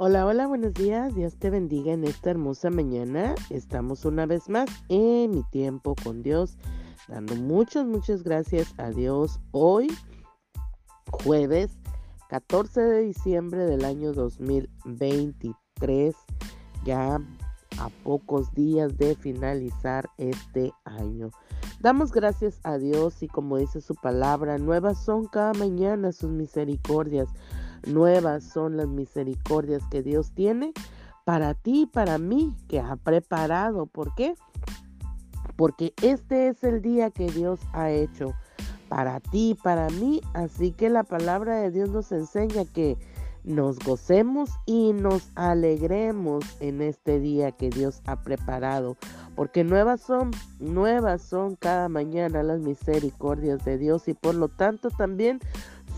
Hola, hola, buenos días. Dios te bendiga en esta hermosa mañana. Estamos una vez más en mi tiempo con Dios, dando muchas, muchas gracias a Dios. Hoy, jueves 14 de diciembre del año 2023, ya a pocos días de finalizar este año. Damos gracias a Dios y como dice su palabra, nuevas son cada mañana sus misericordias Nuevas son las misericordias que Dios tiene para ti y para mí, que ha preparado. ¿Por qué? Porque este es el día que Dios ha hecho para ti y para mí. Así que la palabra de Dios nos enseña que nos gocemos y nos alegremos en este día que Dios ha preparado. Porque nuevas son, nuevas son cada mañana las misericordias de Dios y por lo tanto también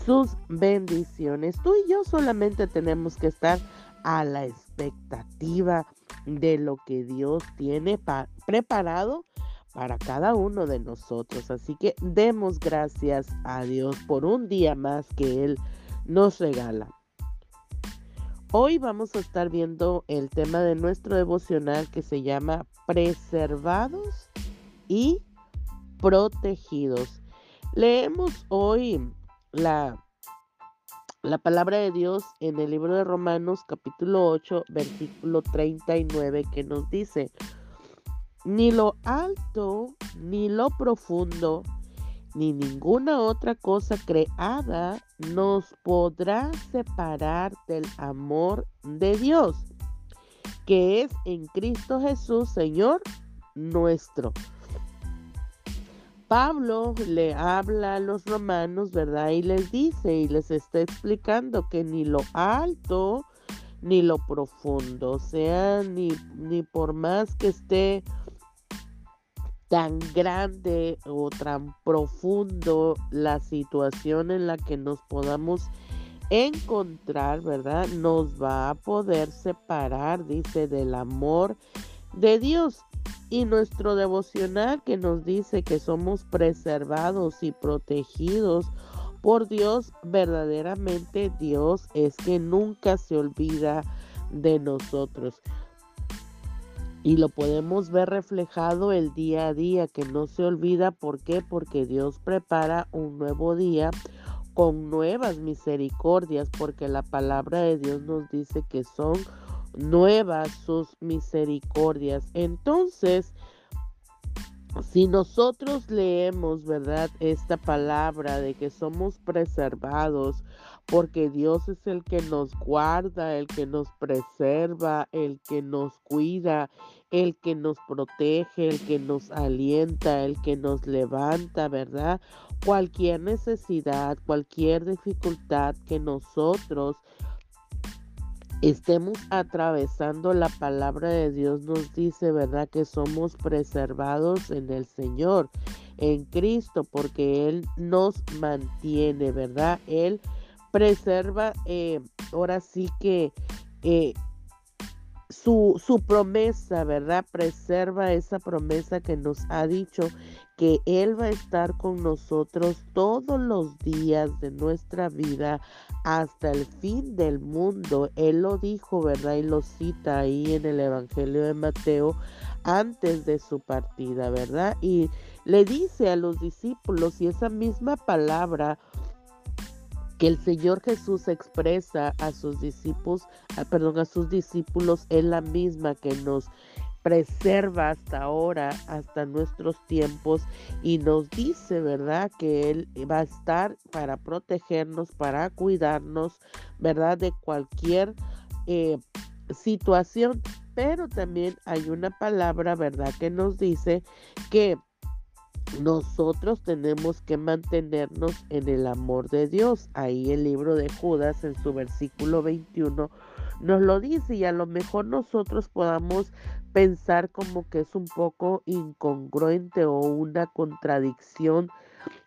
sus bendiciones. Tú y yo solamente tenemos que estar a la expectativa de lo que Dios tiene preparado para cada uno de nosotros. Así que demos gracias a Dios por un día más que Él nos regala. Hoy vamos a estar viendo el tema de nuestro devocional que se llama preservados y protegidos. Leemos hoy la, la palabra de Dios en el libro de Romanos capítulo 8 versículo 39 que nos dice, ni lo alto, ni lo profundo, ni ninguna otra cosa creada nos podrá separar del amor de Dios, que es en Cristo Jesús, Señor nuestro. Pablo le habla a los romanos, ¿verdad? Y les dice y les está explicando que ni lo alto ni lo profundo, o sea, ni, ni por más que esté tan grande o tan profundo la situación en la que nos podamos encontrar, ¿verdad? Nos va a poder separar, dice, del amor de Dios y nuestro devocional que nos dice que somos preservados y protegidos por Dios, verdaderamente Dios es que nunca se olvida de nosotros. Y lo podemos ver reflejado el día a día, que no se olvida. ¿Por qué? Porque Dios prepara un nuevo día con nuevas misericordias, porque la palabra de Dios nos dice que son nuevas sus misericordias. Entonces, si nosotros leemos, ¿verdad? Esta palabra de que somos preservados, porque Dios es el que nos guarda, el que nos preserva, el que nos cuida, el que nos protege, el que nos alienta, el que nos levanta, ¿verdad? Cualquier necesidad, cualquier dificultad que nosotros estemos atravesando la palabra de Dios nos dice, ¿verdad? Que somos preservados en el Señor, en Cristo, porque Él nos mantiene, ¿verdad? Él preserva, eh, ahora sí que eh, su, su promesa, ¿verdad? Preserva esa promesa que nos ha dicho que Él va a estar con nosotros todos los días de nuestra vida hasta el fin del mundo. Él lo dijo, ¿verdad? Y lo cita ahí en el Evangelio de Mateo antes de su partida, ¿verdad? Y le dice a los discípulos y esa misma palabra que el Señor Jesús expresa a sus discípulos, perdón, a sus discípulos es la misma que nos preserva hasta ahora, hasta nuestros tiempos, y nos dice, ¿verdad?, que Él va a estar para protegernos, para cuidarnos, ¿verdad?, de cualquier eh, situación. Pero también hay una palabra, ¿verdad?, que nos dice que nosotros tenemos que mantenernos en el amor de Dios. Ahí el libro de Judas en su versículo 21 nos lo dice y a lo mejor nosotros podamos pensar como que es un poco incongruente o una contradicción,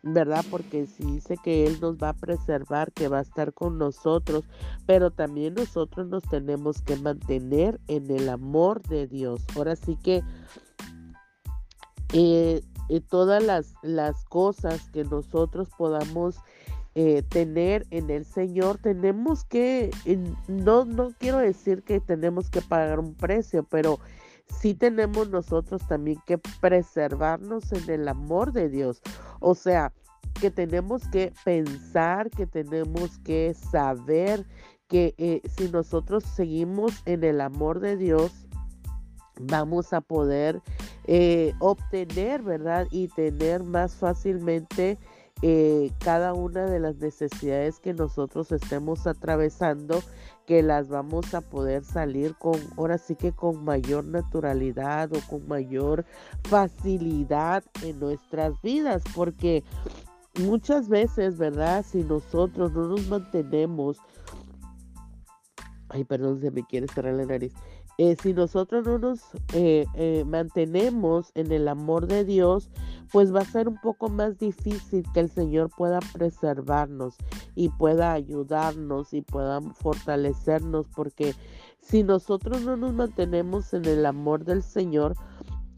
¿verdad? Porque si dice que Él nos va a preservar, que va a estar con nosotros, pero también nosotros nos tenemos que mantener en el amor de Dios. Ahora sí que... Eh, todas las, las cosas que nosotros podamos eh, tener en el Señor, tenemos que, no, no quiero decir que tenemos que pagar un precio, pero sí tenemos nosotros también que preservarnos en el amor de Dios. O sea, que tenemos que pensar, que tenemos que saber que eh, si nosotros seguimos en el amor de Dios, vamos a poder eh, obtener, ¿verdad? Y tener más fácilmente eh, cada una de las necesidades que nosotros estemos atravesando, que las vamos a poder salir con, ahora sí que con mayor naturalidad o con mayor facilidad en nuestras vidas, porque muchas veces, ¿verdad? Si nosotros no nos mantenemos, ay, perdón, se me quiere cerrar la nariz. Eh, si nosotros no nos eh, eh, mantenemos en el amor de Dios, pues va a ser un poco más difícil que el Señor pueda preservarnos y pueda ayudarnos y pueda fortalecernos, porque si nosotros no nos mantenemos en el amor del Señor,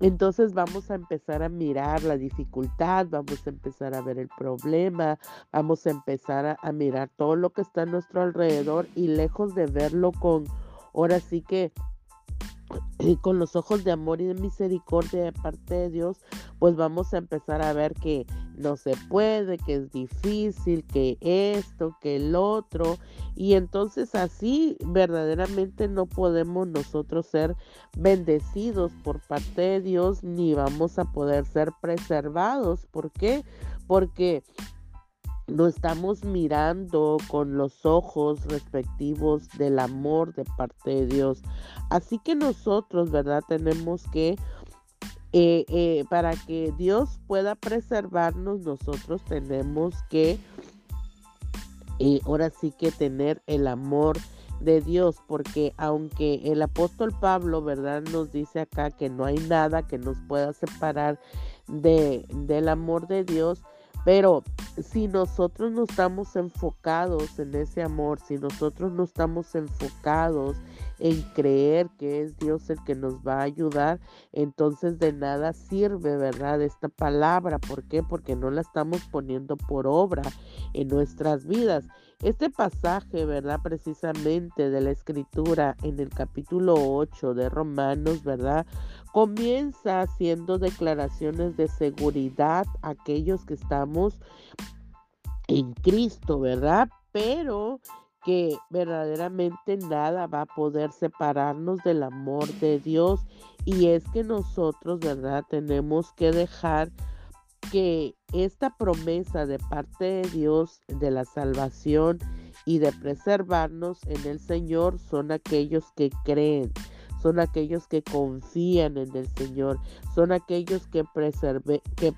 entonces vamos a empezar a mirar la dificultad, vamos a empezar a ver el problema, vamos a empezar a mirar todo lo que está a nuestro alrededor y lejos de verlo con, ahora sí que con los ojos de amor y de misericordia de parte de Dios, pues vamos a empezar a ver que no se puede, que es difícil, que esto, que el otro. Y entonces así verdaderamente no podemos nosotros ser bendecidos por parte de Dios, ni vamos a poder ser preservados. ¿Por qué? Porque no estamos mirando con los ojos respectivos del amor de parte de Dios. Así que nosotros, ¿verdad? Tenemos que, eh, eh, para que Dios pueda preservarnos, nosotros tenemos que, eh, ahora sí que tener el amor de Dios, porque aunque el apóstol Pablo, ¿verdad? Nos dice acá que no hay nada que nos pueda separar de, del amor de Dios, pero si nosotros no estamos enfocados en ese amor, si nosotros no estamos enfocados en creer que es Dios el que nos va a ayudar, entonces de nada sirve, ¿verdad? Esta palabra. ¿Por qué? Porque no la estamos poniendo por obra en nuestras vidas. Este pasaje, ¿verdad? Precisamente de la escritura en el capítulo 8 de Romanos, ¿verdad? Comienza haciendo declaraciones de seguridad a aquellos que estamos en Cristo, ¿verdad? Pero que verdaderamente nada va a poder separarnos del amor de Dios. Y es que nosotros, ¿verdad? Tenemos que dejar que esta promesa de parte de Dios de la salvación y de preservarnos en el Señor son aquellos que creen, son aquellos que confían en el Señor, son aquellos que, preserve, que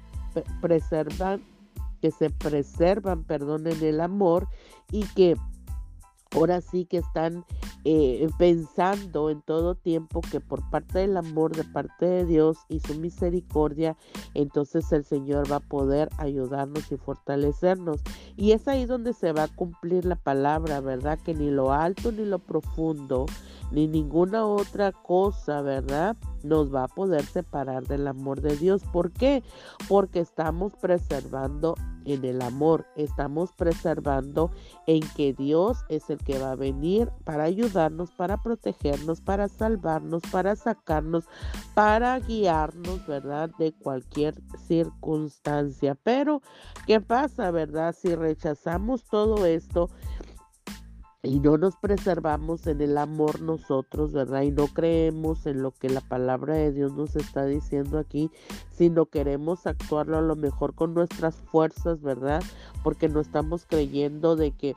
preservan, que se preservan, perdón, en el amor y que ahora sí que están eh, pensando en todo tiempo que por parte del amor de parte de Dios y su misericordia, entonces el Señor va a poder ayudarnos y fortalecernos. Y es ahí donde se va a cumplir la palabra, ¿verdad? Que ni lo alto ni lo profundo, ni ninguna otra cosa, ¿verdad? Nos va a poder separar del amor de Dios. ¿Por qué? Porque estamos preservando en el amor, estamos preservando en que Dios es el que va a venir para ayudarnos, para protegernos, para salvarnos, para sacarnos, para guiarnos, ¿verdad? De cualquier circunstancia. Pero, ¿qué pasa, verdad? Si rechazamos todo esto, y no nos preservamos en el amor nosotros, ¿verdad? Y no creemos en lo que la palabra de Dios nos está diciendo aquí, sino queremos actuarlo a lo mejor con nuestras fuerzas, ¿verdad? Porque no estamos creyendo de que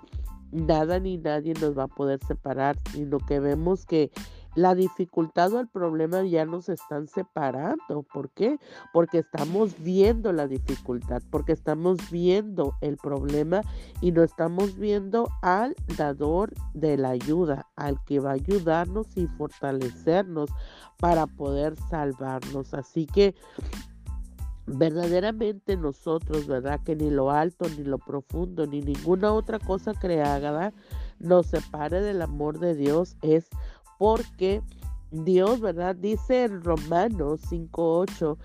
nada ni nadie nos va a poder separar, sino que vemos que la dificultad o el problema ya nos están separando. ¿Por qué? Porque estamos viendo la dificultad, porque estamos viendo el problema y no estamos viendo al dador de la ayuda, al que va a ayudarnos y fortalecernos para poder salvarnos. Así que verdaderamente nosotros, ¿verdad? Que ni lo alto, ni lo profundo, ni ninguna otra cosa creada nos separe del amor de Dios es porque Dios, ¿verdad? Dice en Romanos 5.8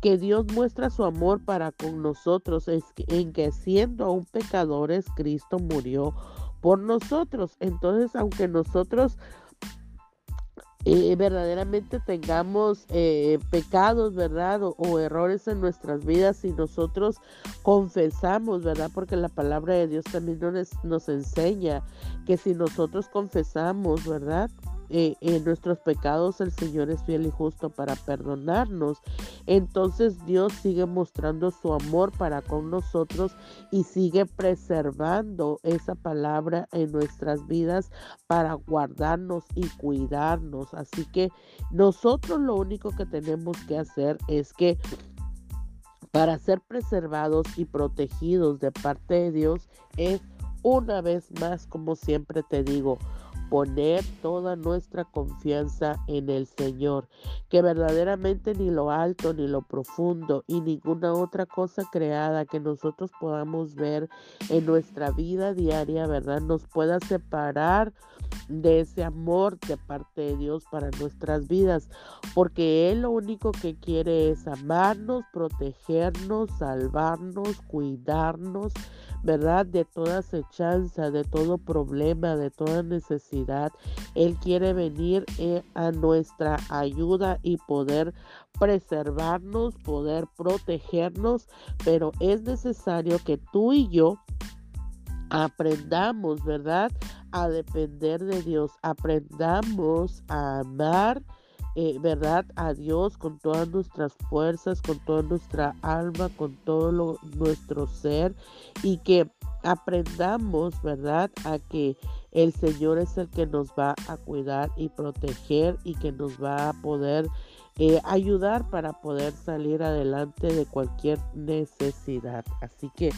que Dios muestra su amor para con nosotros en que siendo aún pecadores, Cristo murió por nosotros. Entonces, aunque nosotros eh, verdaderamente tengamos eh, pecados, ¿verdad? O, errores en nuestras vidas y nosotros confesamos, ¿verdad? Porque la palabra de Dios también nos enseña que si nosotros confesamos, ¿verdad? Eh, en nuestros pecados el Señor es fiel y justo para perdonarnos. Entonces Dios sigue mostrando su amor para con nosotros y sigue preservando esa palabra en nuestras vidas para guardarnos y cuidarnos. Así que nosotros lo único que tenemos que hacer es que para ser preservados y protegidos de parte de Dios es una vez más, como siempre te digo, poner toda nuestra confianza en el Señor, que verdaderamente ni lo alto, ni lo profundo y ninguna otra cosa creada que nosotros podamos ver en nuestra vida diaria, ¿verdad? Nos pueda separar de ese amor de parte de Dios para nuestras vidas, porque Él lo único que quiere es amarnos, protegernos, salvarnos, cuidarnos, ¿verdad? De toda acechanza, de todo problema, de toda necesidad. Él quiere venir eh, a nuestra ayuda y poder preservarnos, poder protegernos, pero es necesario que tú y yo aprendamos, ¿verdad? A depender de Dios, aprendamos a amar eh, ¿verdad? A Dios con todas nuestras fuerzas, con toda nuestra alma, con todo nuestro ser y que aprendamos, ¿verdad? A que el Señor es el que nos va a cuidar y proteger y que nos va a poder eh, ayudar para poder salir adelante de cualquier necesidad. Así que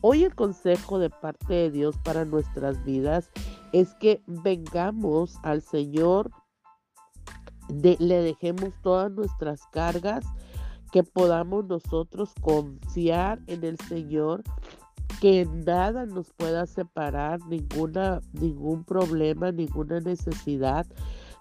hoy el consejo de parte de Dios para nuestras vidas es que vengamos al Señor le dejemos todas nuestras cargas, que podamos nosotros confiar en el Señor, que nada nos pueda separar, ninguna, ningún problema, ninguna necesidad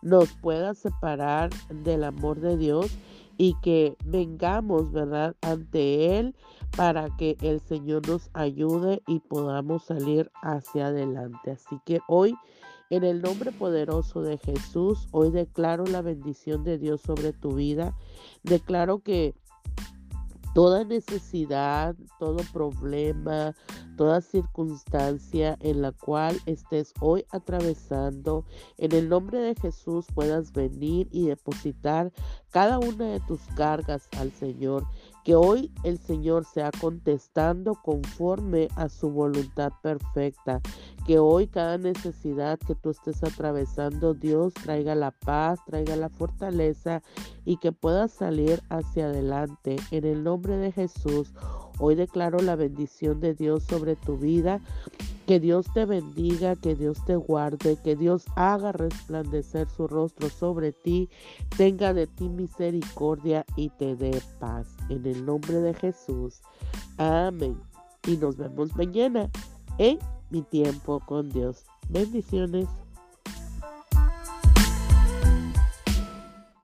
nos pueda separar del amor de Dios y que vengamos, ¿verdad?, ante Él para que el Señor nos ayude y podamos salir hacia adelante. Así que hoy en el nombre poderoso de Jesús, hoy declaro la bendición de Dios sobre tu vida. Declaro que toda necesidad, todo problema, toda circunstancia en la cual estés hoy atravesando, en el nombre de Jesús puedas venir y depositar cada una de tus cargas al Señor que hoy el Señor sea contestando conforme a su voluntad perfecta. Que hoy cada necesidad que tú estés atravesando, Dios traiga la paz, traiga la fortaleza y que puedas salir hacia adelante. En el nombre de Jesús, hoy declaro la bendición de Dios sobre tu vida que Dios te bendiga, que Dios te guarde, que Dios haga resplandecer su rostro sobre ti, tenga de ti misericordia y te dé paz. En el nombre de Jesús. Amén. Y nos vemos mañana en mi tiempo con Dios. Bendiciones.